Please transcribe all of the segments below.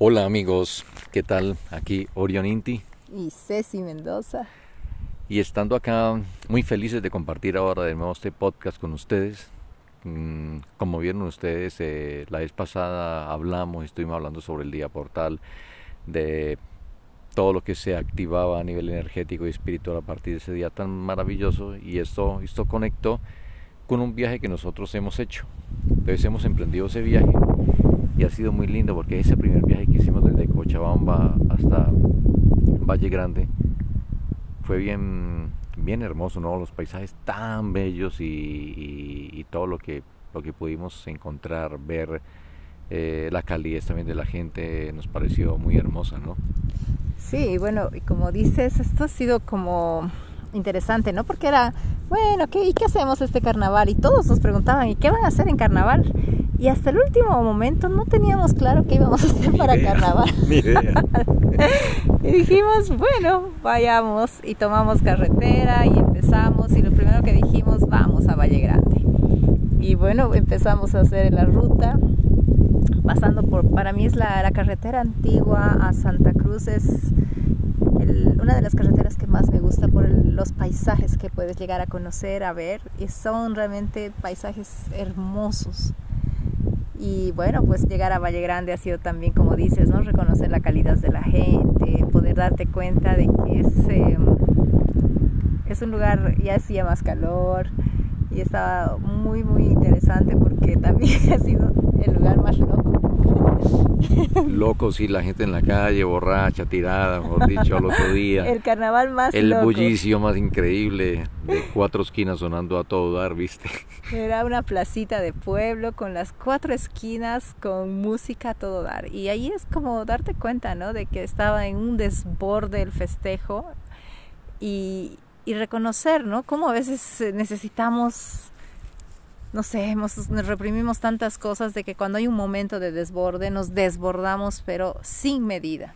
Hola amigos, ¿qué tal? Aquí Orion Inti. Y Ceci Mendoza. Y estando acá muy felices de compartir ahora de nuevo este podcast con ustedes. Mm, como vieron ustedes, eh, la vez pasada hablamos, estuvimos hablando sobre el día portal, de todo lo que se activaba a nivel energético y espiritual a partir de ese día tan maravilloso y esto, esto conectó con un viaje que nosotros hemos hecho. Entonces hemos emprendido ese viaje y ha sido muy lindo porque ese primer viaje que hicimos desde Cochabamba hasta Valle Grande fue bien, bien hermoso, ¿no? Los paisajes tan bellos y, todo lo que, lo que pudimos encontrar, ver, eh, la calidez también de la gente nos pareció muy hermosa, ¿no? Sí, bueno, y como dices, esto ha sido como interesante, ¿no? Porque era, bueno, ¿qué, ¿y qué hacemos este carnaval? Y todos nos preguntaban, ¿y qué van a hacer en carnaval? Y hasta el último momento no teníamos claro qué íbamos a hacer para carnaval. y dijimos, bueno, vayamos y tomamos carretera y empezamos y lo primero que dijimos, vamos a Valle Grande. Y bueno, empezamos a hacer la ruta, pasando por, para mí es la, la carretera antigua a Santa Cruz, es una de las carreteras que más me gusta por los paisajes que puedes llegar a conocer, a ver, y son realmente paisajes hermosos. Y bueno, pues llegar a Valle Grande ha sido también, como dices, ¿no? Reconocer la calidad de la gente, poder darte cuenta de que es, em, es un lugar, ya hacía más calor y estaba muy, muy interesante porque también ha sido el lugar más loco Loco, sí, la gente en la calle, borracha, tirada, mejor dicho, al otro día. El carnaval más El bullicio más increíble, de cuatro esquinas sonando a todo dar, ¿viste? Era una placita de pueblo con las cuatro esquinas con música a todo dar. Y ahí es como darte cuenta, ¿no? De que estaba en un desborde el festejo y, y reconocer, ¿no? Cómo a veces necesitamos no sé, nos reprimimos tantas cosas de que cuando hay un momento de desborde nos desbordamos, pero sin medida.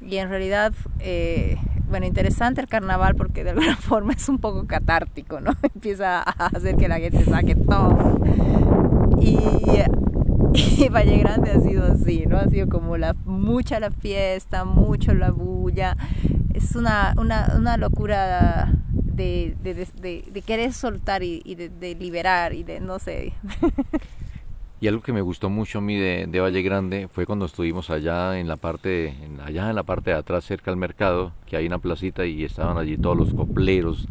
Y en realidad, eh, bueno, interesante el carnaval porque de alguna forma es un poco catártico, ¿no? Empieza a hacer que la gente saque todo. Y, y Valle Grande ha sido así, ¿no? Ha sido como la, mucha la fiesta, mucho la bulla. Es una, una, una locura de, de, de, querer soltar y, de, liberar y de no sé. Y algo que me gustó mucho a mí de, Valle Grande fue cuando estuvimos allá en la parte, en, allá en la parte de atrás cerca al mercado, que hay una placita y estaban allí todos los copleros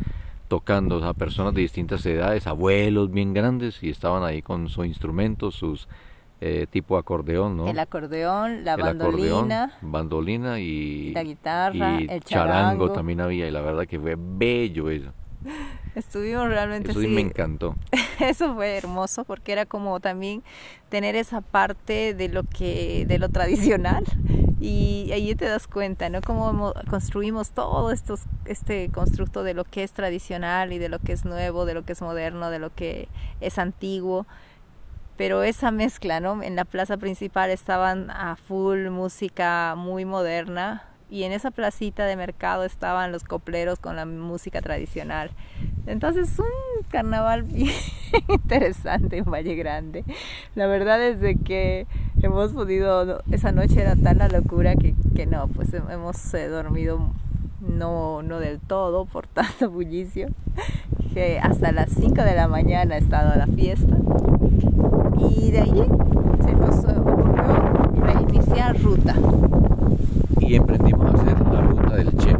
tocando a personas de distintas edades, abuelos bien grandes y estaban ahí con sus instrumentos, sus eh, tipo acordeón, ¿no? El acordeón, la bandolina. bandolina y la guitarra, el charango. también había y la verdad que fue bello eso. Estuvimos realmente Eso sí me encantó. Eso fue hermoso porque era como también tener esa parte de lo que de lo tradicional y ahí te das cuenta, ¿no? Cómo construimos todo estos, este constructo de lo que es tradicional y de lo que es nuevo, de lo que es moderno, de lo que es antiguo pero esa mezcla, ¿no? En la plaza principal estaban a full música muy moderna y en esa placita de mercado estaban los copleros con la música tradicional. Entonces, un carnaval bien interesante en Valle Grande. La verdad es de que hemos podido, esa noche era tan la locura que, que no, pues hemos eh, dormido no, no del todo por tanto bullicio, que hasta las 5 de la mañana ha estado la fiesta y de ahí se nos ocurrió reiniciar ruta. Y emprendimos a hacer la ruta del Che.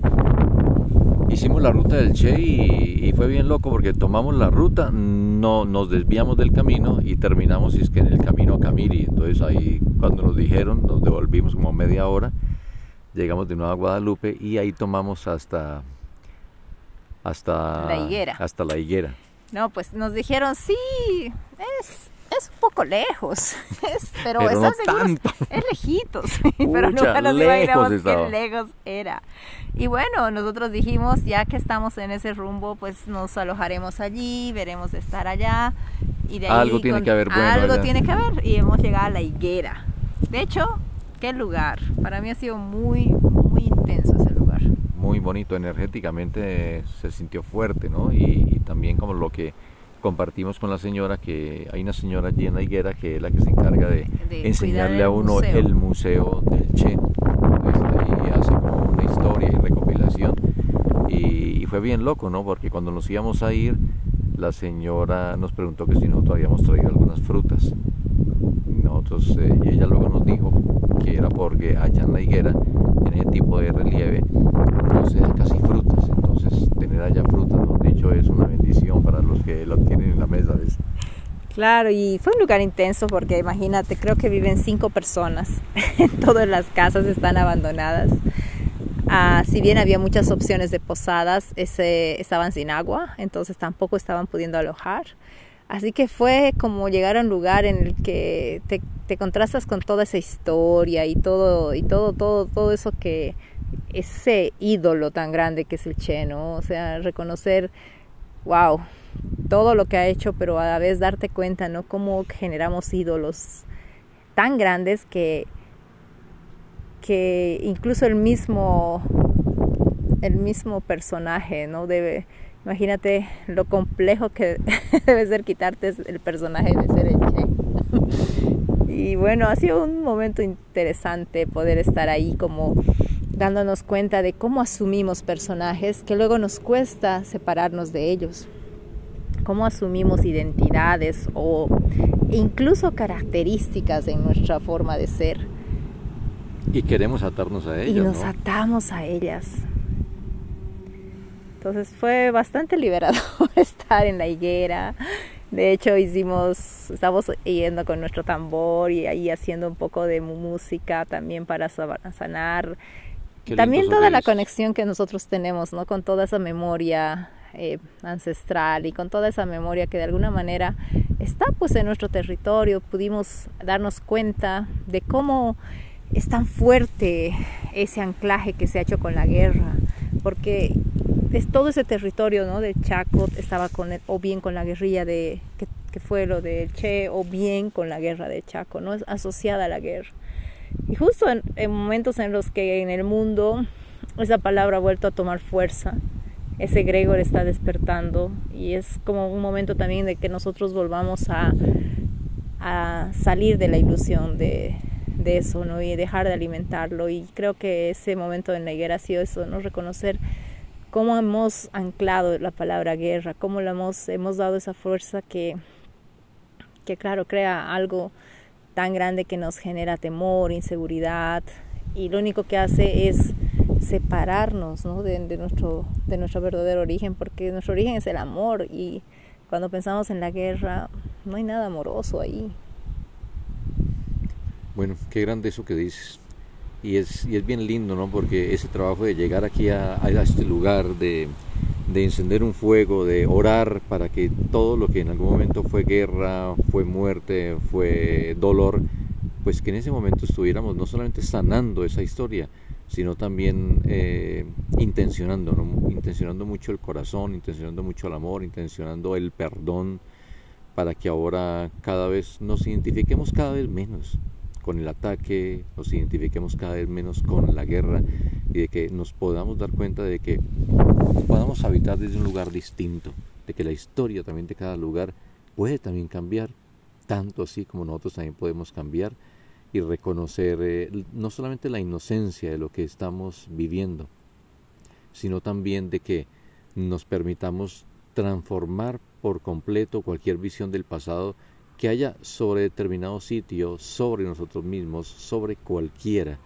Hicimos la ruta del Che y, fue bien loco porque tomamos la ruta, no nos desviamos del camino y terminamos es que en el camino a Camiri. Entonces ahí cuando nos dijeron nos devolvimos como media hora, llegamos de nuevo a Guadalupe y ahí tomamos hasta hasta la higuera. Hasta la higuera. No, pues nos dijeron, sí, es es un poco lejos, es, pero, pero no tanto. es lejitos, pero nunca nos imaginamos qué lejos era. Y bueno, nosotros dijimos, ya que estamos en ese rumbo, pues nos alojaremos allí, veremos de estar allá. Y de algo tiene que haber bueno Algo tiene que haber y hemos llegado a la higuera. De hecho, qué lugar. Para mí ha sido muy, muy intenso ese lugar. Muy bonito, energéticamente se sintió fuerte, ¿no? y también como lo que compartimos con la señora que hay una señora allí en la higuera que es la que se encarga de, De enseñarle a uno museo. el museo del Che. Entonces, ahí hace como una historia y recopilación. Y, y fue bien loco, ¿no? Porque cuando nos íbamos a ir, la señora nos preguntó que si nosotros habíamos traído algunas frutas. Nosotros, eh, y ella luego nos dijo que era porque allá en la higuera, en ese tipo de relieve, no se da casi frutas. Entonces, tener allá frutas, ¿no? de hecho, es una bendición para los que lo tienen en la mesa. ¿ves? Claro, y fue un lugar intenso porque imagínate, creo que viven cinco personas. Todas las casas están abandonadas. Ah, si bien había muchas opciones de posadas, estaban sin agua, entonces tampoco estaban pudiendo alojar. Así que fue como llegar a un lugar en el que te, te contrastas con toda esa historia y todo, y todo, todo, todo eso que ese ídolo tan grande que es el Che, ¿no? O sea, reconocer, wow, todo lo que ha hecho, pero a la vez darte cuenta, ¿no? Cómo generamos ídolos tan grandes que, que incluso el mismo, el mismo personaje, ¿no? Debe, imagínate lo complejo que debe ser quitarte el personaje de ser el Che. Y bueno, ha sido un momento interesante poder estar ahí como dándonos cuenta de cómo asumimos personajes que luego nos cuesta separarnos de ellos cómo asumimos identidades o incluso características en nuestra forma de ser. Y queremos atarnos a ellas. y nos ¿no? atamos a ellas. Entonces fue bastante liberador estar en la higuera. De hecho, hicimos, estamos yendo con nuestro tambor y ahí haciendo un poco de música también para sanar. Qué También toda la conexión que nosotros tenemos, ¿no? Con toda esa memoria eh, ancestral y con toda esa memoria que de alguna manera está pues en nuestro territorio. Pudimos darnos cuenta de cómo es tan fuerte ese anclaje que se ha hecho con la guerra, porque es todo ese territorio ¿no? del Chaco estaba con el- o bien con la guerrilla de que, que fue lo del Che o bien con la guerra de Chaco, no es asociada a la guerra. Y justo en, en momentos en los que en el mundo esa palabra ha vuelto a tomar fuerza, ese Gregor está despertando y es como un momento también de que nosotros volvamos a, a salir de la ilusión de, de eso, ¿no? Y dejar de alimentarlo. Y creo que ese momento en la higuera ha sido eso, ¿no? Reconocer cómo hemos anclado la palabra guerra, cómo la hemos, hemos dado esa fuerza que, que, claro, crea algo tan grande que nos genera temor, inseguridad, y lo único que hace es separarnos ¿no? de, nuestro, de nuestro verdadero origen, porque nuestro origen es el amor, y cuando pensamos en la guerra, no hay nada amoroso ahí. Bueno, qué grande eso que dices. Y es, y es bien lindo, ¿no? Porque ese trabajo de llegar aquí a este lugar, de, de encender un fuego, de orar para que todo lo que en algún momento fue guerra, fue muerte, fue dolor, pues que en ese momento estuviéramos no solamente sanando esa historia, sino también eh, intencionando, ¿no? intencionando mucho el corazón, intencionando mucho el amor, intencionando el perdón, para que ahora cada vez nos identifiquemos cada vez menos con el ataque, nos identifiquemos cada vez menos con la guerra y de que nos podamos dar cuenta de que podamos habitar desde un lugar distinto, de que la historia también de cada lugar puede también cambiar, tanto así como nosotros también podemos cambiar y reconocer eh, no solamente la inocencia de lo que estamos viviendo, sino también de que nos permitamos transformar por completo cualquier visión del pasado que haya sobre determinado sitio, sobre nosotros mismos, sobre cualquiera,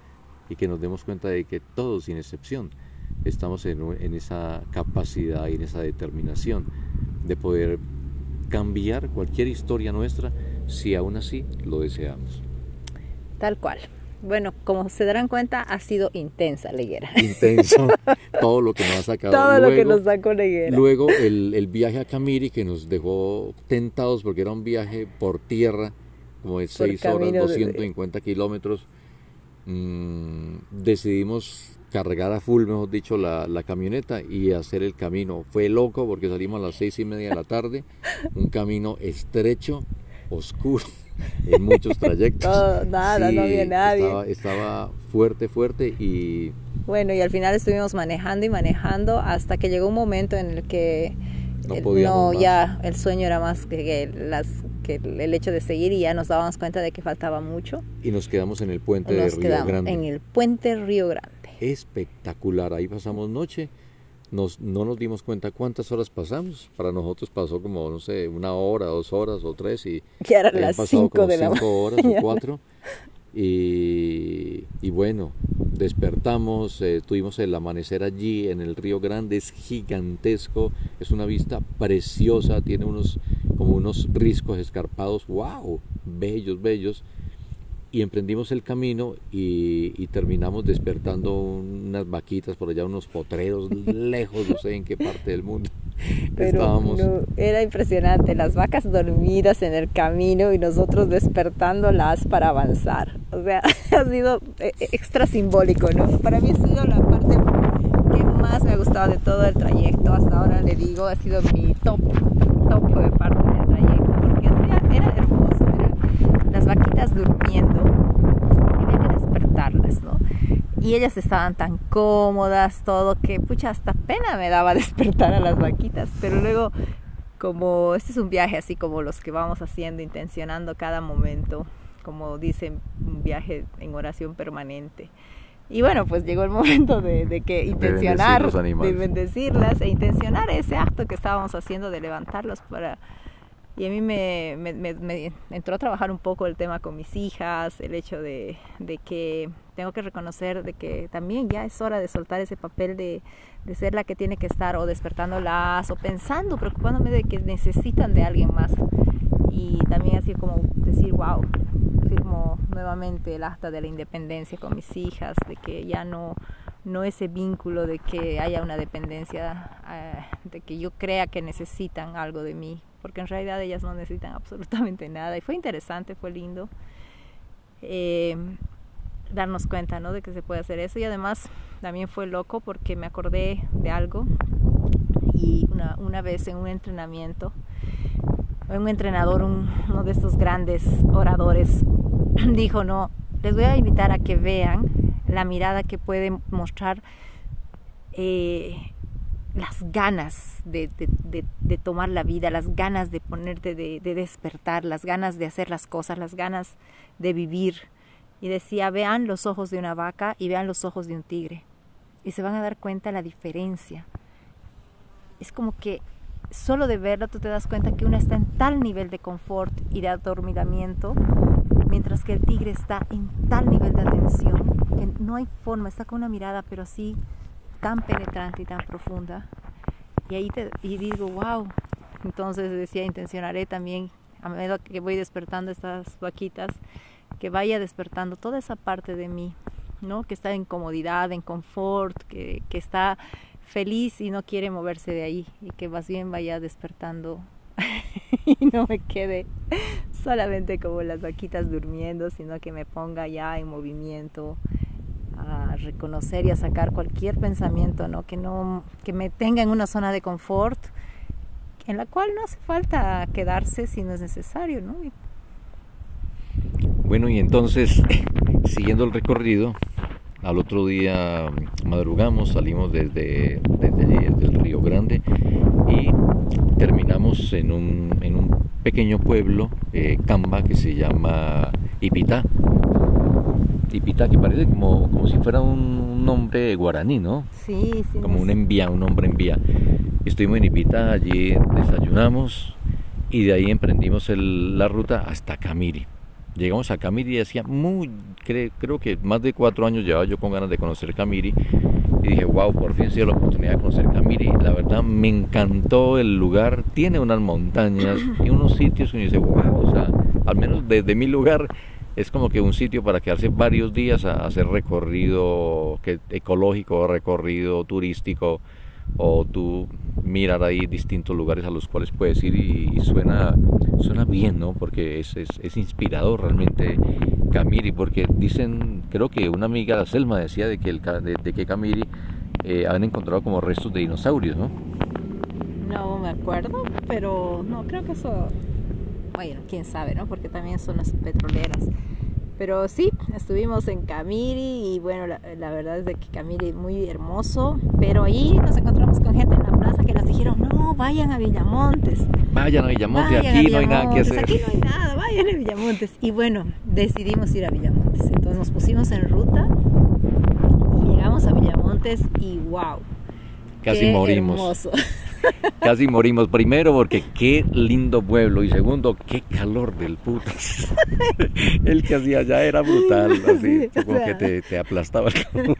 y que nos demos cuenta de que todos, sin excepción, estamos en, esa capacidad y en esa determinación de poder cambiar cualquier historia nuestra si aún así lo deseamos. Tal cual. Bueno, como se darán cuenta, ha sido intensa la higuera. Intenso. todo lo que nos ha sacado. Todo luego, lo que nos sacó la higuera. Luego el, el, viaje a Camiri que nos dejó tentados porque era un viaje por tierra, como de 6 horas, 250 de... kilómetros. Mm, decidimos cargar a full, mejor dicho, la, la, camioneta y hacer el camino. Fue loco porque salimos a las seis y media de la tarde, un camino estrecho, oscuro en muchos trayectos. Nada, sí, no había nadie. Estaba, estaba, fuerte, fuerte y... Bueno, y al final estuvimos manejando y manejando hasta que llegó un momento en el que No, podíamos ya el sueño era más que, que las, que el hecho de seguir y ya nos dábamos cuenta de que faltaba mucho. Y nos quedamos en el puente Y de nos Río quedamos Grande. en el puente Río Grande. Espectacular. Ahí pasamos noche. Nos, no nos dimos cuenta cuántas horas pasamos. Para nosotros pasó como, no sé, una hora, dos horas o tres. Y Ya eran las pasado 5 como de la cinco horas o cuatro. Y, y bueno, despertamos, eh, tuvimos el amanecer allí en el Río Grande, es gigantesco, es una vista preciosa, tiene unos como unos riscos escarpados, wow, bellos, bellos. Y emprendimos el camino y, y terminamos despertando unas vaquitas por allá, unos potreros lejos, no sé en qué parte del mundo. Pero Estábamos no, era impresionante, las vacas dormidas en el camino y nosotros despertándolas para avanzar. O sea, ha sido eh, extra simbólico, ¿no? Para mí ha sido la parte que más me ha gustado de todo el trayecto. Hasta ahora le digo, ha sido mi top, top de parte del trayecto, porque era, era vaquitas durmiendo había que despertarlas, ¿no? Y ellas estaban tan cómodas, todo, que pucha, hasta pena me daba despertar a las vaquitas. Pero luego, como este es un viaje así como los que vamos haciendo, intencionando cada momento, como dicen, un viaje en oración permanente. Y bueno, pues llegó el momento de, de que intencionar, los animales. de bendecirlas e intencionar ese acto que estábamos haciendo de levantarlos para... Y a mí me, me, entró a trabajar un poco el tema con mis hijas, el hecho de, que tengo que reconocer de que también ya es hora de soltar ese papel de, de ser la que tiene que estar o despertándolas o pensando, preocupándome de que necesitan de alguien más. Y también así como decir, wow, firmo nuevamente el acta de la independencia con mis hijas, de que ya no, no ese vínculo de que haya una dependencia, eh, de que yo crea que necesitan algo de mí, porque en realidad ellas no necesitan absolutamente nada. Y fue interesante, fue lindo eh, darnos cuenta ¿no? de que se puede hacer eso. Y además también fue loco porque me acordé de algo y una, una vez en un entrenamiento, un entrenador, un- uno de estos grandes oradores, dijo, no, les voy a invitar a que vean la mirada que puede mostrar eh, las ganas de, tomar la vida, las ganas de ponerte, de, de despertar, las ganas de hacer las cosas, las ganas de vivir. Y decía, vean los ojos de una vaca y vean los ojos de un tigre. Y se van a dar cuenta la diferencia. Es como que solo de verlo tú te das cuenta que una está en tal nivel de confort y de adormilamiento, mientras que el tigre está en tal nivel de atención que no hay forma, está con una mirada pero así tan penetrante y tan profunda. Y ahí te, y digo, wow. Entonces decía, intencionaré también, a medida que voy despertando estas vaquitas, que vaya despertando toda esa parte de mí, ¿no? Que está en comodidad, en confort, que, que está feliz y no quiere moverse de ahí y que más bien vaya despertando y no me quede solamente como las vaquitas durmiendo, sino que me ponga ya en movimiento reconocer y a sacar cualquier pensamiento, ¿no? Que no que me tenga en una zona de confort en la cual no hace falta quedarse si no es necesario, ¿no? Bueno, y entonces, siguiendo el recorrido, al otro día madrugamos, salimos desde, desde el Río Grande y terminamos en un, en un pequeño pueblo, eh, Camba, que se llama Ipitá. Ipitá, que parece como, como si fuera un, un nombre guaraní, ¿no? Sí, sí. como un envía, un hombre envía. Estuvimos en Ipita, allí desayunamos y de ahí emprendimos el- la ruta hasta Camiri. Llegamos a Camiri y hacía muy, cre- creo que más de cuatro años llevaba yo con ganas de conocer Camiri y dije, wow, por fin se dio la oportunidad de conocer Camiri. La verdad me encantó el lugar, tiene unas montañas y unos sitios que uno dice, wow, o sea, al menos desde mi lugar es como que un sitio para quedarse varios días a hacer recorrido que, ecológico, recorrido turístico, o tú mirar ahí distintos lugares a los cuales puedes ir y, suena, suena bien, ¿no? Porque es, es, inspirador realmente Camiri, porque dicen, creo que una amiga, Selma, decía de que, de, de que Camiri eh, han encontrado como restos de dinosaurios, ¿no? No me acuerdo, pero no, creo que eso, bueno, quién sabe, ¿no? Porque también son las petroleras. Pero sí, estuvimos en Camiri y bueno, la, la verdad es de que Camiri es muy hermoso, pero ahí nos encontramos con gente en la plaza que nos dijeron no, vayan a Villamontes. Vayan a Villamontes, aquí no hay nada que hacer. Aquí no hay nada, vayan a Villamontes. Y bueno, decidimos ir a Villamontes. Entonces nos pusimos en ruta y llegamos a Villamontes y wow. Casi qué morimos. hermoso. Casi morimos. Primero porque qué lindo pueblo. Y segundo, qué calor del puto. El que hacía allá era brutal. Así, Sí, como sea. que te, te aplastaba el calor.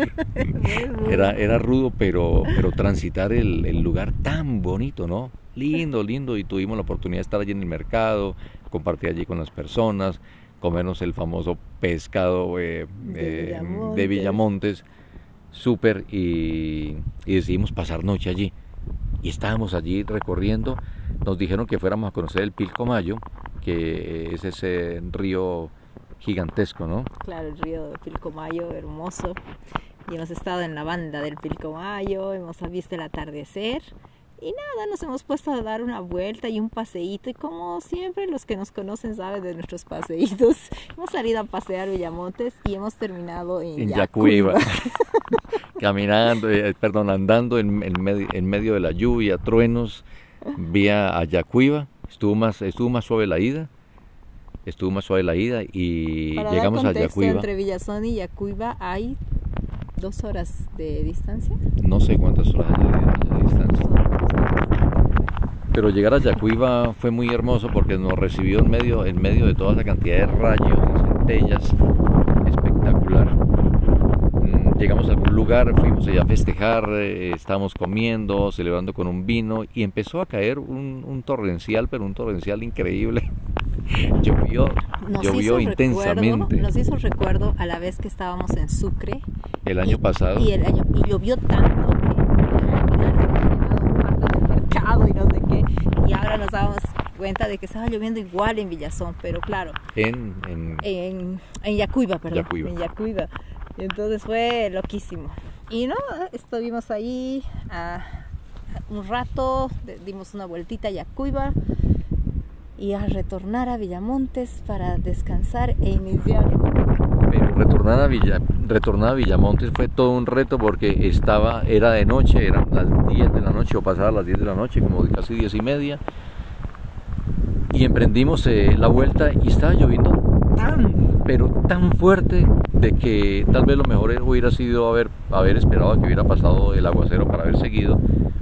Era, era rudo, pero, pero transitar el, el lugar tan bonito, ¿no? Lindo, lindo. Y tuvimos la oportunidad de estar allí en el mercado, compartir allí con las personas, comernos el famoso pescado eh, De eh, Villamontes. de Villamontes, súper, y, y decidimos pasar noche allí. Y estábamos allí recorriendo, nos dijeron que fuéramos a conocer el Pilcomayo, que es ese río gigantesco, ¿no? Claro, el río Pilcomayo, hermoso. Y hemos estado en la banda del Pilcomayo, hemos visto el atardecer. Y nada, nos hemos puesto a dar una vuelta y un paseíto. Y como siempre, los que nos conocen saben de nuestros paseítos. Hemos salido a pasear Villamontes y hemos terminado en, en Yacuiba. Caminando, eh, perdón, andando en, en medio, en medio de la lluvia, truenos, vía a Yacuiba, estuvo más, estuvo más suave la ida, estuvo más suave la ida y Para llegamos dar a Yacuiba, entre Villazón y Yacuiba hay dos horas de distancia. no sé cuántas horas de, de distancia, pero llegar a Yacuiba fue muy hermoso porque nos recibió en medio, en medio de toda esa cantidad de rayos y centellas, espectacular. Mm, Llegamos a algún lugar, fuimos allá a festejar, eh, estábamos comiendo, celebrando con un vino y empezó a caer un, un torrencial, pero un torrencial increíble. llovió, Nos llovió intensamente Recuerdo, nos hizo recuerdo a la vez que estábamos en Sucre el año y- pasado. Y, el año, y llovió tanto que al mercado y no sé qué. Y ahora nos damos cuenta de que estaba lloviendo igual en Villazón, pero claro, En, en- en, en Yacuiba, perdón. Yacuiba. En Yacuiba. Y entonces fue loquísimo. Y no, estuvimos ahí ah, un rato, dimos una vueltita a Yacuiba y a retornar a Villamontes para descansar e iniciar. Pero retornar a, Villa, retornar a Villamontes fue todo un reto porque estaba, era de noche, eran las 10 de la noche o pasadas las 10 de la noche, como casi 10 y media. Y emprendimos eh, la vuelta y estaba lloviendo tan, pero tan fuerte de que tal vez lo mejor hubiera sido haber, haber esperado a que hubiera pasado el aguacero para haber seguido.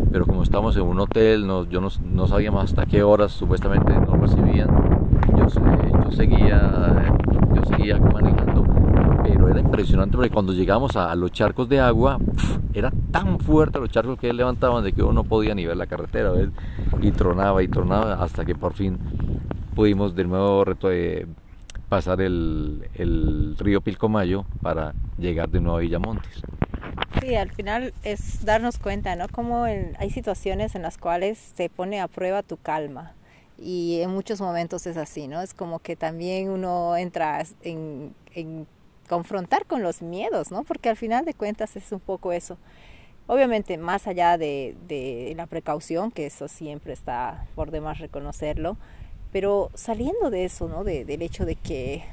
Pero como estamos en un hotel, no, yo no, no sabíamos hasta qué horas supuestamente nos recibían. Yo, yo seguía, yo seguía manejando, pero era impresionante porque cuando llegamos a, a los charcos de agua, era tan fuerte los charcos que levantaban de que uno no podía ni ver la carretera, ¿ves? y tronaba y tronaba hasta que por fin pudimos de nuevo reto- eh, pasar el, el río Pilcomayo para llegar de nuevo a Villamontes. Sí, al final es darnos cuenta, ¿no? Como en- hay situaciones en las cuales se pone a prueba tu calma. Y en muchos momentos es así, ¿no? Es como que también uno entra en, en confrontar con los miedos, ¿no? Porque al final de cuentas es un poco eso. Obviamente, más allá de, de la precaución, que eso siempre está por demás reconocerlo, pero saliendo de eso, ¿no? De- del hecho de que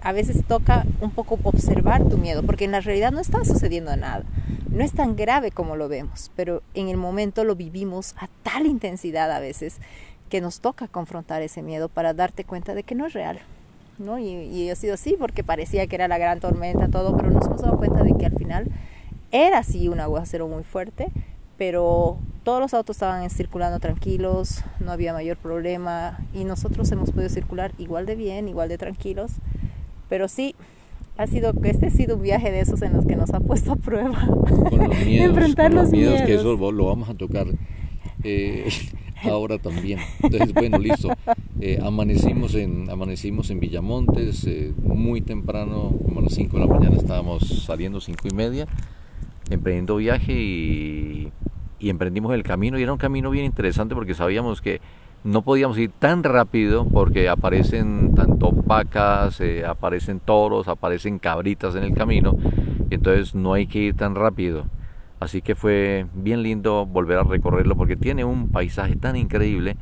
a veces toca un poco observar tu miedo, porque en la realidad no está sucediendo nada. No es tan grave como lo vemos, pero en el momento lo vivimos a tal intensidad a veces que nos toca confrontar ese miedo para darte cuenta de que no es real. ¿no? Y, y ha sido así porque parecía que era la gran tormenta, todo, pero nos hemos dado cuenta de que al final era sí un aguacero muy fuerte, pero todos los autos estaban circulando tranquilos, no había mayor problema y nosotros hemos podido circular igual de bien, igual de tranquilos, pero sí ha sido este ha sido un viaje de esos en los que nos ha puesto a prueba Con los miedos, enfrentar con los los miedos, que miedos. eso lo vamos a tocar eh, ahora también. Entonces, bueno, listo. Eh, amanecimos, en, amanecimos en Villamontes eh, muy temprano, como a las 5 de la mañana estábamos saliendo, 5 y media, emprendiendo viaje y, y emprendimos el camino. Y era un camino bien interesante porque sabíamos que no podíamos ir tan rápido porque aparecen tanto vacas, eh, aparecen toros, aparecen cabritas en el camino, entonces no hay que ir tan rápido. Así que fue bien lindo volver a recorrerlo porque tiene un paisaje tan increíble,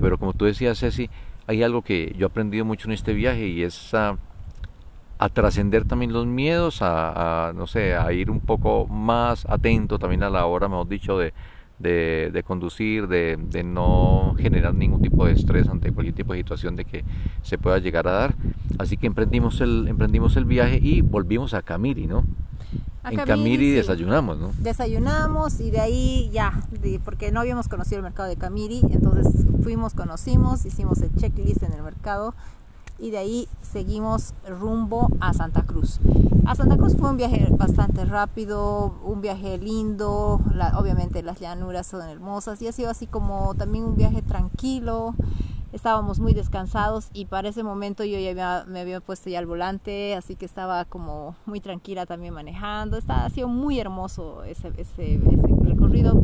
pero como tú decías Ceci, hay algo que yo he aprendido mucho en este viaje y es a, a trascender también los miedos, a, a, no sé, a ir un poco más atento también a la hora, mejor dicho, de, de, de conducir, de, de, no generar ningún tipo de estrés ante cualquier tipo de situación de que se pueda llegar a dar. Así que emprendimos el, emprendimos el viaje y volvimos a Camiri, ¿no? en Camiri sí. desayunamos, ¿no? Desayunamos y de ahí ya, de, porque no habíamos conocido el mercado de Camiri, entonces fuimos, conocimos, hicimos el checklist en el mercado y de ahí seguimos rumbo a Santa Cruz. A Santa Cruz fue un viaje bastante rápido, un viaje lindo, obviamente las llanuras son hermosas y ha sido así como también un viaje tranquilo estábamos muy descansados y para ese momento yo ya me había puesto ya al volante, así que estaba como muy tranquila también manejando. Está, ha sido muy hermoso ese, ese, ese, recorrido.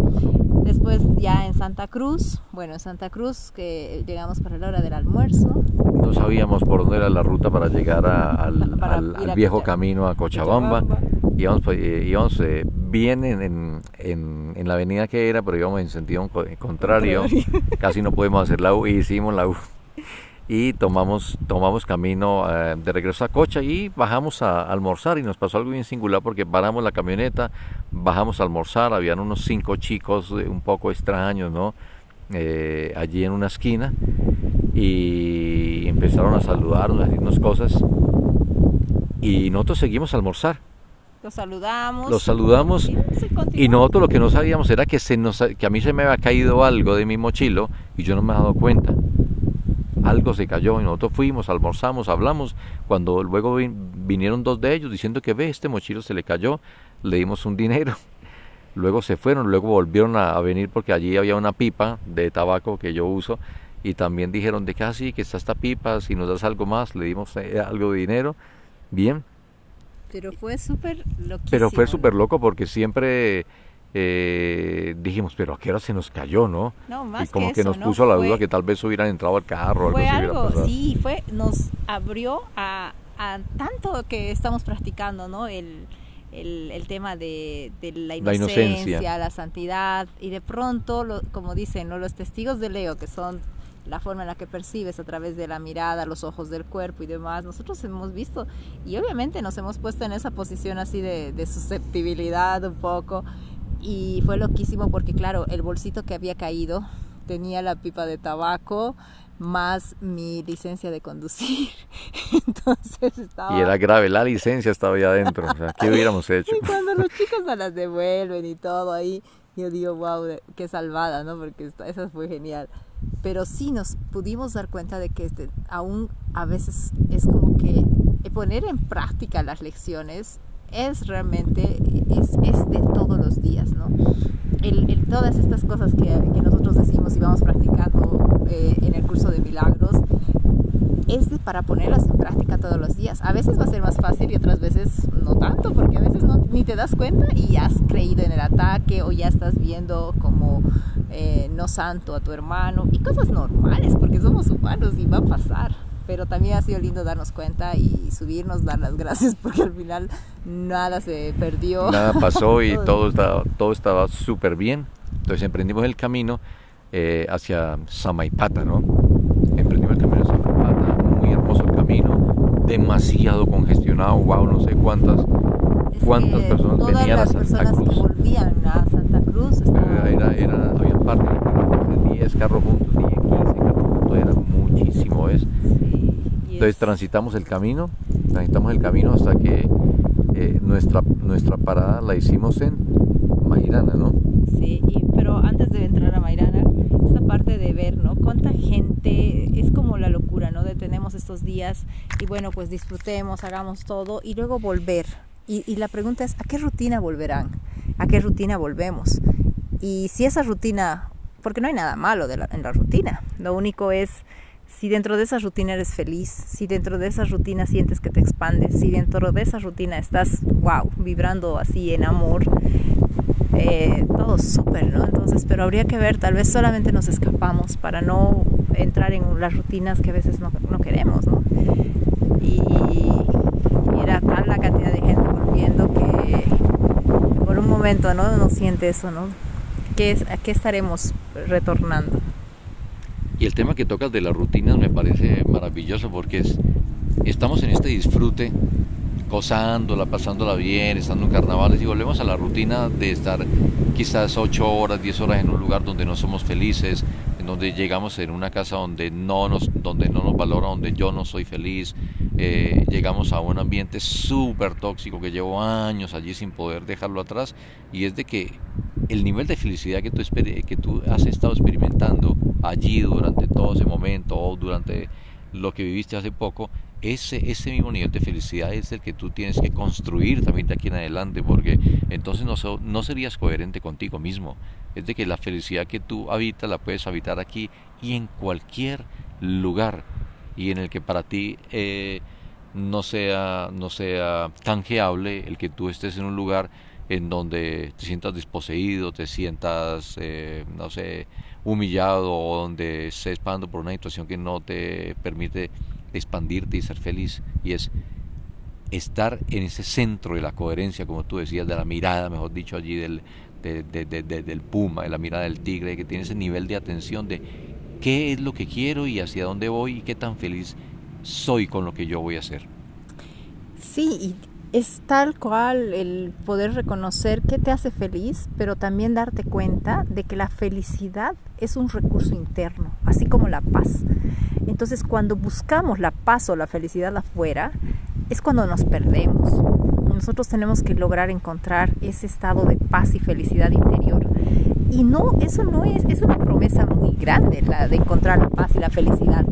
Después ya en Santa Cruz, bueno, en Santa Cruz que llegamos para la hora del almuerzo. No sabíamos por dónde era la ruta para llegar a, al, para al, al viejo camino a Cochabamba. Cochabamba. Íbamos, pues, íbamos eh, bien en, en, en, la avenida que era, pero íbamos en sentido contrario. Casi no podemos hacer la U y hicimos la U. Y tomamos, tomamos camino eh, de regreso a Cocha y bajamos a, a, almorzar y nos pasó algo bien singular porque paramos la camioneta, bajamos a almorzar, habían unos cinco chicos un poco extraños, ¿no? Eh, allí en una esquina y empezaron a saludarnos, a decirnos cosas y nosotros seguimos a almorzar los saludamos. Los saludamos y, y, nosotros lo que no sabíamos era que, se nos, que a mí se me había caído algo de mi mochilo y yo no me he dado cuenta. Algo se cayó y nosotros fuimos, almorzamos, hablamos. Cuando luego vinieron dos de ellos diciendo que ve, este mochilo se le cayó, le dimos un dinero. Luego se fueron, luego volvieron a, a venir porque allí había una pipa de tabaco que yo uso y también dijeron de que así, ah, que está esta pipa, si nos das algo más, le dimos eh, algo de dinero. Bien, pero fue súper loco. Pero fue súper loco porque siempre eh, dijimos, pero a qué hora se nos cayó, ¿no? No, más y como que, que eso, nos ¿no? puso la fue, duda que tal vez hubieran entrado al carro. Fue algo, algo sí, fue, nos abrió a, a, tanto que estamos practicando, ¿no? El, el, el tema de, de la, inocencia, la, inocencia, la santidad, y de pronto, lo, como dicen, ¿no? los testigos de Leo, que son la forma en la que percibes a través de la mirada, los ojos del cuerpo y demás, nosotros hemos visto y obviamente nos hemos puesto en esa posición así de, de susceptibilidad un poco y fue loquísimo porque claro, el bolsito que había caído tenía la pipa de tabaco más mi licencia de conducir. Entonces estaba... Y era grave, la licencia estaba ahí adentro. O sea, ¿qué hubiéramos hecho? Y cuando los chicos se las devuelven y todo ahí, yo digo, wow, qué salvada, ¿no? Porque eso fue genial pero sí nos pudimos dar cuenta de que este, aún a veces es como que poner en práctica las lecciones es realmente, es, es de todos los días, ¿no? El, el, todas estas cosas que, que, nosotros decimos y vamos practicando eh, en el curso de milagros, es de, para ponerlas en práctica todos los días. A veces va a ser más fácil y otras veces no tanto, porque a veces no, ni te das cuenta y has creído en el ataque o ya estás viendo como eh, no santo a tu hermano y cosas normales, porque somos humanos y va a pasar. Pero también ha sido lindo darnos cuenta y subirnos, dar las gracias, porque al final nada se perdió. Nada pasó y todo estaba, todo estaba súper bien. Entonces emprendimos el camino eh, hacia Samaipata, ¿no? Emprendimos el camino hacia Samaipata, muy hermoso el camino, demasiado congestionado, wow, no sé cuántas cuántas personas venían a Santa Cruz. que volvían a Santa Cruz Era, era, había parte de 10 carros juntos, 10, 15 carros juntos, era muchísimo eso. sí, Entonces es- transitamos el camino, transitamos el camino hasta que eh, nuestra, nuestra parada la hicimos en Mairana, ¿no? Sí, y- pero antes de entrar a Mairana, parte de ver, ¿no? Cuánta gente, es como la locura, ¿no? De tenemos estos días y bueno, pues disfrutemos, hagamos todo y luego volver. Y, la pregunta es, ¿a qué rutina volverán? ¿A qué rutina volvemos? Y si esa rutina, porque no hay nada malo en la rutina, lo único es si dentro de esa rutina eres feliz, si dentro de esa rutina sientes que te expandes, si dentro de esa rutina estás, wow, vibrando así en amor, eh, todo súper, ¿no? Entonces, pero habría que ver, tal vez solamente nos escapamos para no entrar en las rutinas que a veces no, no queremos, ¿no? Y, y era tal la cantidad de gente volviendo que por un momento, ¿no? Uno siente eso, ¿no? ¿Qué es, ¿A qué estaremos retornando? Y el tema que tocas de las rutinas me parece maravilloso porque es, estamos en este disfrute gozándola, pasándola bien, estando en carnavales y volvemos a la rutina de estar quizás 8 horas, 10 horas en un lugar donde no somos felices, en donde llegamos en una casa donde no nos, donde no nos valora, donde yo no soy feliz, eh, llegamos a un ambiente súper tóxico que llevo años allí sin poder dejarlo atrás y es de que el nivel de felicidad que tú, que tú has estado experimentando allí durante todo ese momento o durante lo que viviste hace poco, ese, ese mismo nivel de felicidad es el que tú tienes que construir también de aquí en adelante, porque entonces no, no serías coherente contigo mismo. Es de que la felicidad que tú habitas la puedes habitar aquí y en cualquier lugar y en el que para ti eh, no, sea, no sea tangible el que tú estés en un lugar en donde te sientas desposeído, te sientas, eh, no sé, humillado o donde estés pasando por una situación que no te permite expandirte y ser feliz. Y es estar en ese centro de la coherencia, como tú decías, de la mirada, mejor dicho, allí del, del puma, de la mirada del tigre, que tiene ese nivel de atención de qué es lo que quiero y hacia dónde voy y qué tan feliz soy con lo que yo voy a hacer. Sí, es tal cual el poder reconocer qué te hace feliz, pero también darte cuenta de que la felicidad es un recurso interno, así como la paz. Entonces cuando buscamos la paz o la felicidad afuera, es cuando nos perdemos. Nosotros tenemos que lograr encontrar ese estado de paz y felicidad interior. Y no, eso no es, es una promesa muy grande, la de encontrar la paz y la felicidad.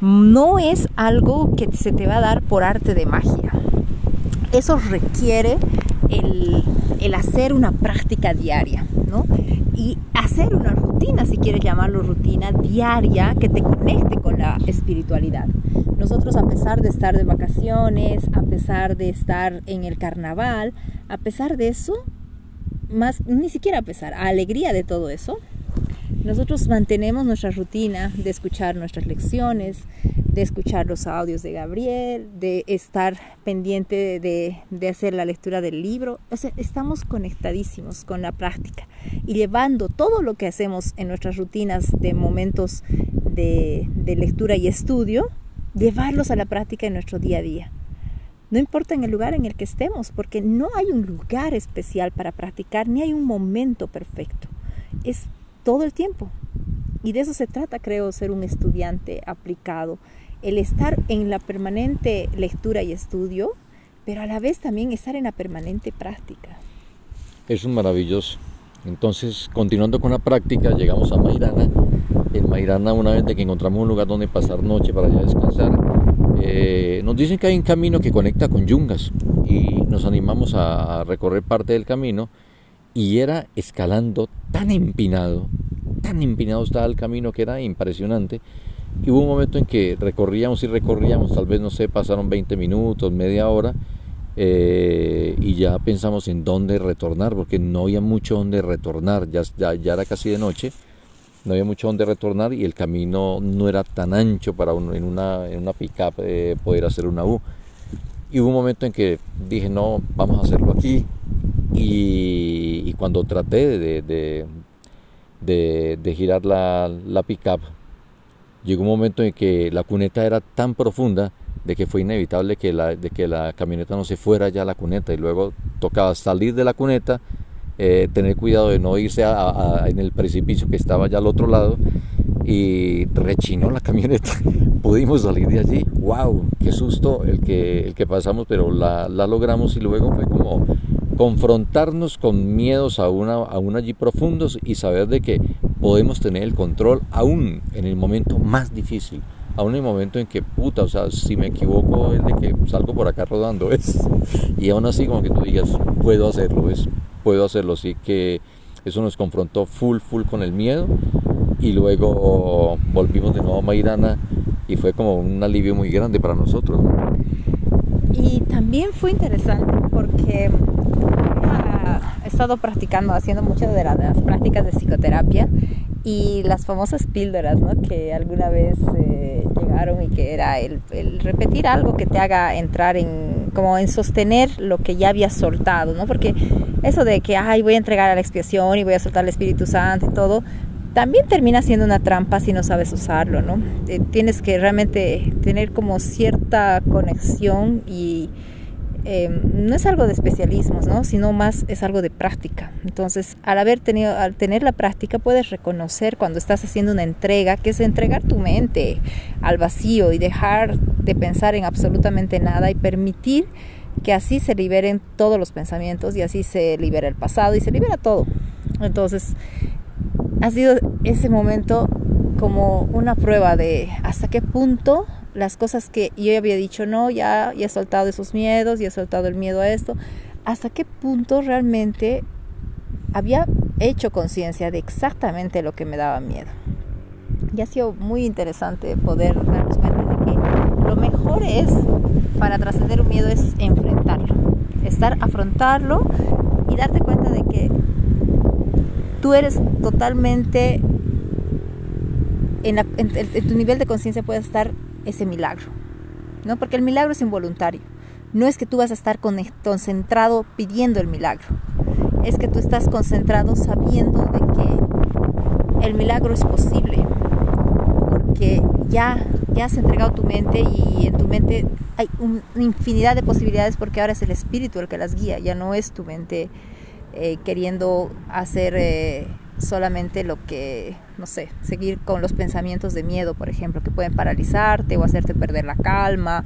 No es algo que se te va a dar por arte de magia eso requiere el, hacer una práctica diaria, ¿no? Y hacer una rutina, si quieres llamarlo rutina, diaria que te conecte con la espiritualidad. Nosotros a pesar de estar de vacaciones, a pesar de estar en el carnaval, a pesar de eso, más, ni siquiera a pesar, a alegría de todo eso, nosotros mantenemos nuestra rutina de escuchar nuestras lecciones, de escuchar los audios de Gabriel, de estar pendiente de, hacer la lectura del libro. O sea, estamos conectadísimos con la práctica y llevando todo lo que hacemos en nuestras rutinas de momentos de, de lectura y estudio, llevarlos a la práctica en nuestro día a día. No importa en el lugar en el que estemos, porque no hay un lugar especial para practicar, ni hay un momento perfecto. Es todo el tiempo. Y de eso se trata, creo, ser un estudiante aplicado el estar en la permanente lectura y estudio, pero a la vez también estar en la permanente práctica. Eso es maravilloso. Entonces, continuando con la práctica, llegamos a Mairana. En Mairana, una vez que encontramos un lugar donde pasar noche para ya descansar, eh, nos dicen que hay un camino que conecta con Yungas y nos animamos a recorrer parte del camino y era escalando tan empinado, tan empinado estaba el camino que era impresionante y hubo un momento en que recorríamos y recorríamos, tal vez no sé, pasaron 20 minutos, media hora, eh, y ya pensamos en dónde retornar, porque no había mucho donde retornar, ya, ya, era casi de noche, no había mucho donde retornar y el camino no era tan ancho para uno, en una, en una pick-up eh, poder hacer una U. Y hubo un momento en que dije, no, vamos a hacerlo aquí. Y, cuando traté de, de, de, de girar la, la pick-up, llegó un momento en que la cuneta era tan profunda de que fue inevitable que la, de que la camioneta no se fuera ya a la cuneta y luego tocaba salir de la cuneta, eh, tener cuidado de no irse en el precipicio que estaba ya al otro lado y rechinó la camioneta. Pudimos salir de allí. ¡Wow! ¡Qué susto el que, el que pasamos! Pero la, la logramos y luego fue como confrontarnos con miedos aún, aún allí profundos y saber de que podemos tener el control aún en el momento más difícil, aún en el momento en que, puta, o sea, si me equivoco es de que salgo por acá rodando, es, y aún así como que tú digas, puedo hacerlo, es, puedo hacerlo, así que eso nos confrontó full, full con el miedo, y luego volvimos de nuevo a Mairana, y fue como un alivio muy grande para nosotros. Y también fue interesante porque he estado practicando, haciendo muchas de las prácticas de psicoterapia y las famosas píldoras, ¿no? Que alguna vez eh, llegaron y que era el, repetir algo que te haga entrar en, como en sostener lo que ya habías soltado, ¿no? Porque eso de que, ay, voy a entregar a la expiación y voy a soltar al Espíritu Santo y todo, también termina siendo una trampa si no sabes usarlo, ¿no? Eh, tienes que realmente tener como cierta conexión y eh, no es algo de especialismos, ¿no? sino más es algo de práctica. Entonces, al haber tenido, al tener la práctica, puedes reconocer cuando estás haciendo una entrega, que es entregar tu mente al vacío y dejar de pensar en absolutamente nada y permitir que así se liberen todos los pensamientos y así se libera el pasado y se libera todo. Entonces, ha sido ese momento como una prueba de hasta qué punto las cosas que yo había dicho, no, ya, ya he soltado esos miedos, ya he soltado el miedo a esto, hasta qué punto realmente había hecho conciencia de exactamente lo que me daba miedo. Y ha sido muy interesante poder darnos cuenta de que lo mejor es para trascender un miedo es enfrentarlo, estar, afrontarlo y darte cuenta de que tú eres totalmente, en, en tu nivel de conciencia puede estar ese milagro, ¿no? Porque el milagro es involuntario. No es que tú vas a estar concentrado pidiendo el milagro, es que tú estás concentrado sabiendo de que el milagro es posible, porque ya, ya has entregado tu mente y en tu mente hay una infinidad de posibilidades porque ahora es el espíritu el que las guía, ya no es tu mente eh, queriendo hacer eh, solamente lo que, no sé, seguir con los pensamientos de miedo, por ejemplo, que pueden paralizarte o hacerte perder la calma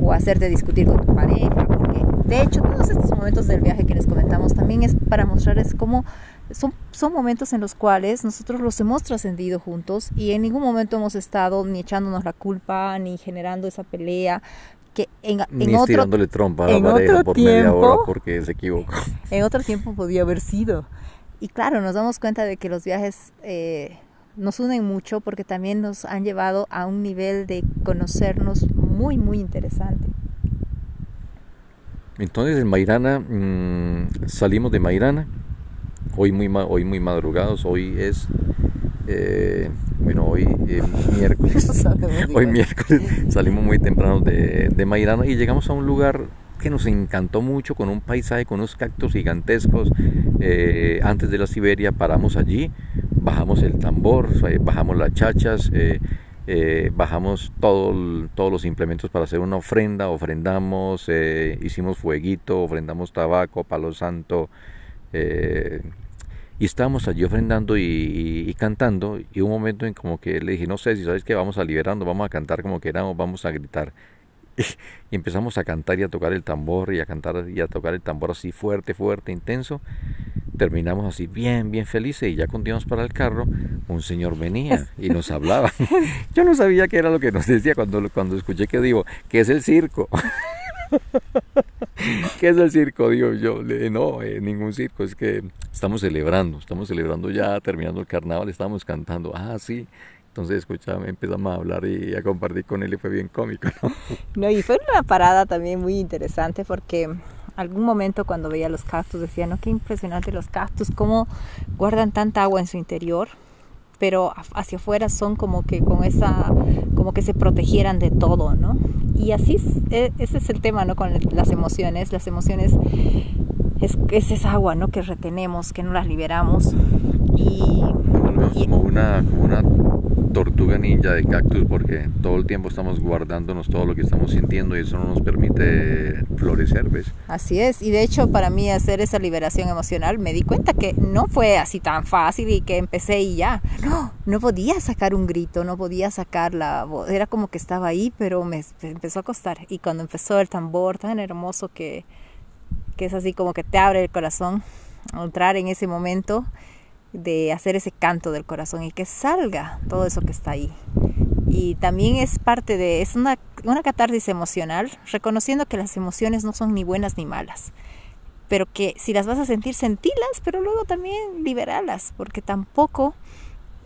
o hacerte discutir con tu pareja, porque de hecho todos estos momentos del viaje que les comentamos también es para mostrarles cómo son, son momentos en los cuales nosotros los hemos trascendido juntos y en ningún momento hemos estado ni echándonos la culpa ni generando esa pelea, que en, otro tirándole trompa a la en pareja por media hora tiempo- porque se equivocó. en otro tiempo podía haber sido. Y claro, nos damos cuenta de que los viajes eh, nos unen mucho porque también nos han llevado a un nivel de conocernos muy, muy interesante. Entonces en Mairana, mm, salimos de Mairana, hoy muy, hoy muy madrugados, hoy es, eh, bueno, hoy eh, miércoles, hoy miércoles salimos muy temprano de, de Mairana y llegamos a un lugar que nos encantó mucho, con un paisaje, con unos cactus gigantescos. Eh, antes de la Siberia paramos allí, bajamos el tambor, bajamos las chachas, eh, eh, bajamos todo todos los implementos para hacer una ofrenda, ofrendamos, eh, hicimos fueguito, ofrendamos tabaco, palo santo, eh, y estábamos allí ofrendando y, y- y cantando, y un momento en como que le dije, no sé si sabes que vamos a liberando, vamos a cantar como queramos, vamos a gritar. Y empezamos a cantar y a tocar el tambor y a cantar y a tocar el tambor así fuerte, fuerte, intenso. Terminamos así bien, bien felices y ya continuamos para el carro. Un señor venía y nos hablaba. Yo no sabía qué era lo que nos decía cuando, cuando escuché que digo, que es el circo. ¿Qué es el circo? Digo yo, le- no, eh, ningún circo, es que estamos celebrando, estamos celebrando ya, terminando el carnaval, estamos cantando, ah, sí. Entonces, escuchame, empezamos a hablar y a compartir con él y fue bien cómico, ¿no? No, y fue una parada también muy interesante porque algún momento cuando veía los cactus decía, no, qué impresionante los cactus, cómo guardan tanta agua en su interior, pero hacia afuera son como que con esa, como que se protegieran de todo, ¿no? Y así es, e- ese es el tema, ¿no? Con las emociones, las emociones es, es esa agua, ¿no? Que retenemos, que no las liberamos y Y- como una, como una tortuga ninja de cactus porque todo el tiempo estamos guardándonos todo lo que estamos sintiendo y eso no nos permite florecer, ¿ves? Así es, y de hecho para mí hacer esa liberación emocional me di cuenta que no fue así tan fácil y que empecé y ya. No, no podía sacar un grito, no podía sacar la voz, era como que estaba ahí, pero me empezó a costar. Y cuando empezó el tambor tan hermoso que, que es así como que te abre el corazón, entrar en ese momento de hacer ese canto del corazón y que salga todo eso que está ahí. Y también es parte de, es una, una catarsis emocional, reconociendo que las emociones no son ni buenas ni malas, pero que si las vas a sentir, sentilas, pero luego también liberalas, porque tampoco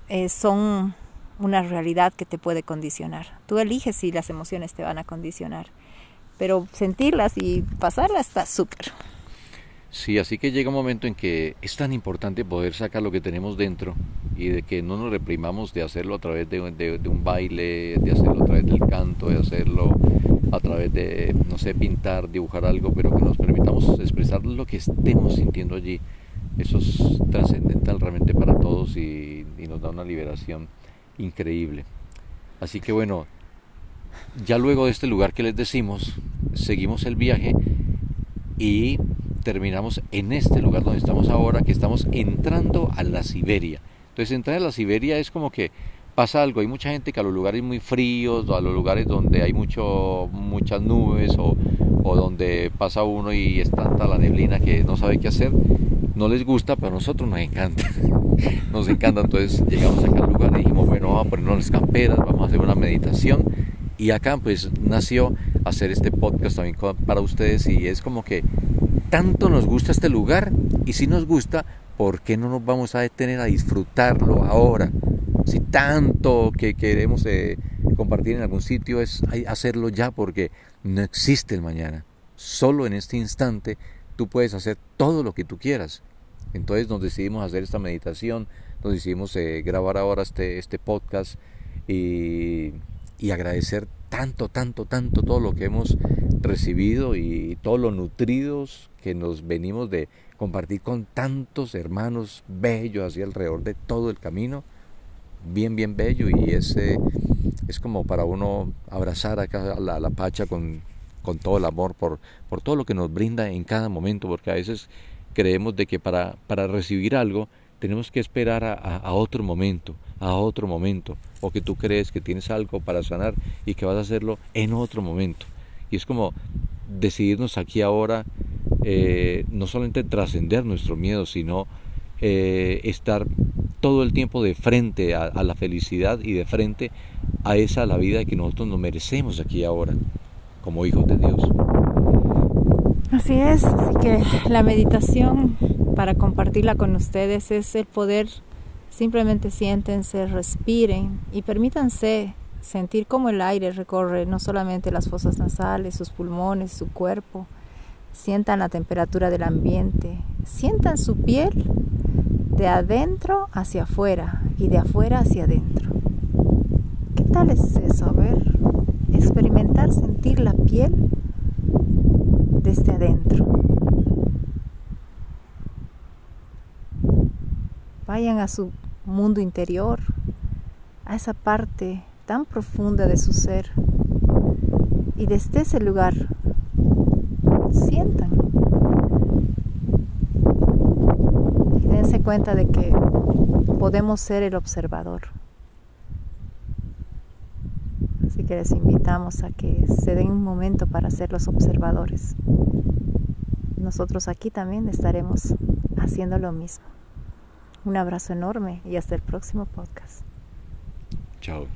eh, son una realidad que te puede condicionar. Tú eliges si las emociones te van a condicionar, pero sentirlas y pasarlas está súper. Sí, así que llega un momento en que es tan importante poder sacar lo que tenemos dentro y de que no nos reprimamos de hacerlo a través de, un baile, de hacerlo a través del canto, de hacerlo a través de, no sé, pintar, dibujar algo, pero que nos permitamos expresar lo que estemos sintiendo allí. Eso es trascendental realmente para todos y, y nos da una liberación increíble. Así que bueno, ya luego de este lugar que les decimos, seguimos el viaje y terminamos en este lugar donde estamos ahora, que estamos entrando a la Siberia. Entonces entrar a la Siberia es como que pasa algo, hay mucha gente que a los lugares muy fríos, a los lugares donde hay mucho, muchas nubes o, o donde pasa uno y es tanta la neblina que no sabe qué hacer, no les gusta, pero a nosotros nos encanta. nos encanta, entonces llegamos acá al lugar y dijimos, bueno, vamos a ponernos las camperas, vamos a hacer una meditación. Y acá pues nació hacer este podcast también para ustedes y es como que tanto nos gusta este lugar y si nos gusta, ¿por qué no nos vamos a detener a disfrutarlo ahora? Si tanto que queremos eh, compartir en algún sitio es hacerlo ya porque no existe el mañana. Solo en este instante tú puedes hacer todo lo que tú quieras. Entonces nos decidimos hacer esta meditación, nos decidimos eh, grabar ahora este, este podcast y, y agradecer tanto, tanto, tanto todo lo que hemos recibido y todos los nutridos que nos venimos de compartir con tantos hermanos bellos así alrededor de todo el camino, bien, bien bello y ese es como para uno abrazar a la, la Pacha con, con todo el amor por, por todo lo que nos brinda en cada momento, porque a veces creemos de que para, para recibir algo tenemos que esperar a, otro momento, a otro momento, o que tú crees que tienes algo para sanar y que vas a hacerlo en otro momento. Y es como decidirnos aquí ahora, eh, no solamente trascender nuestro miedo, sino eh, estar todo el tiempo de frente a, la felicidad y de frente a esa la vida que nosotros nos merecemos aquí ahora, como hijos de Dios. Así es, así que la meditación para compartirla con ustedes es el poder simplemente siéntense, respiren y permítanse sentir cómo el aire recorre no solamente las fosas nasales, sus pulmones, su cuerpo. Sientan la temperatura del ambiente, sientan su piel de adentro hacia afuera y de afuera hacia adentro. ¿Qué tal es eso? A ver, experimentar sentir la piel desde adentro. Vayan a su mundo interior, a esa parte tan profunda de su ser. Y desde ese lugar, sientan. Y dense cuenta de que podemos ser el observador. Así que les invitamos a que se den un momento para ser los observadores. Nosotros aquí también estaremos haciendo lo mismo. Un abrazo enorme y hasta el próximo podcast. Chao.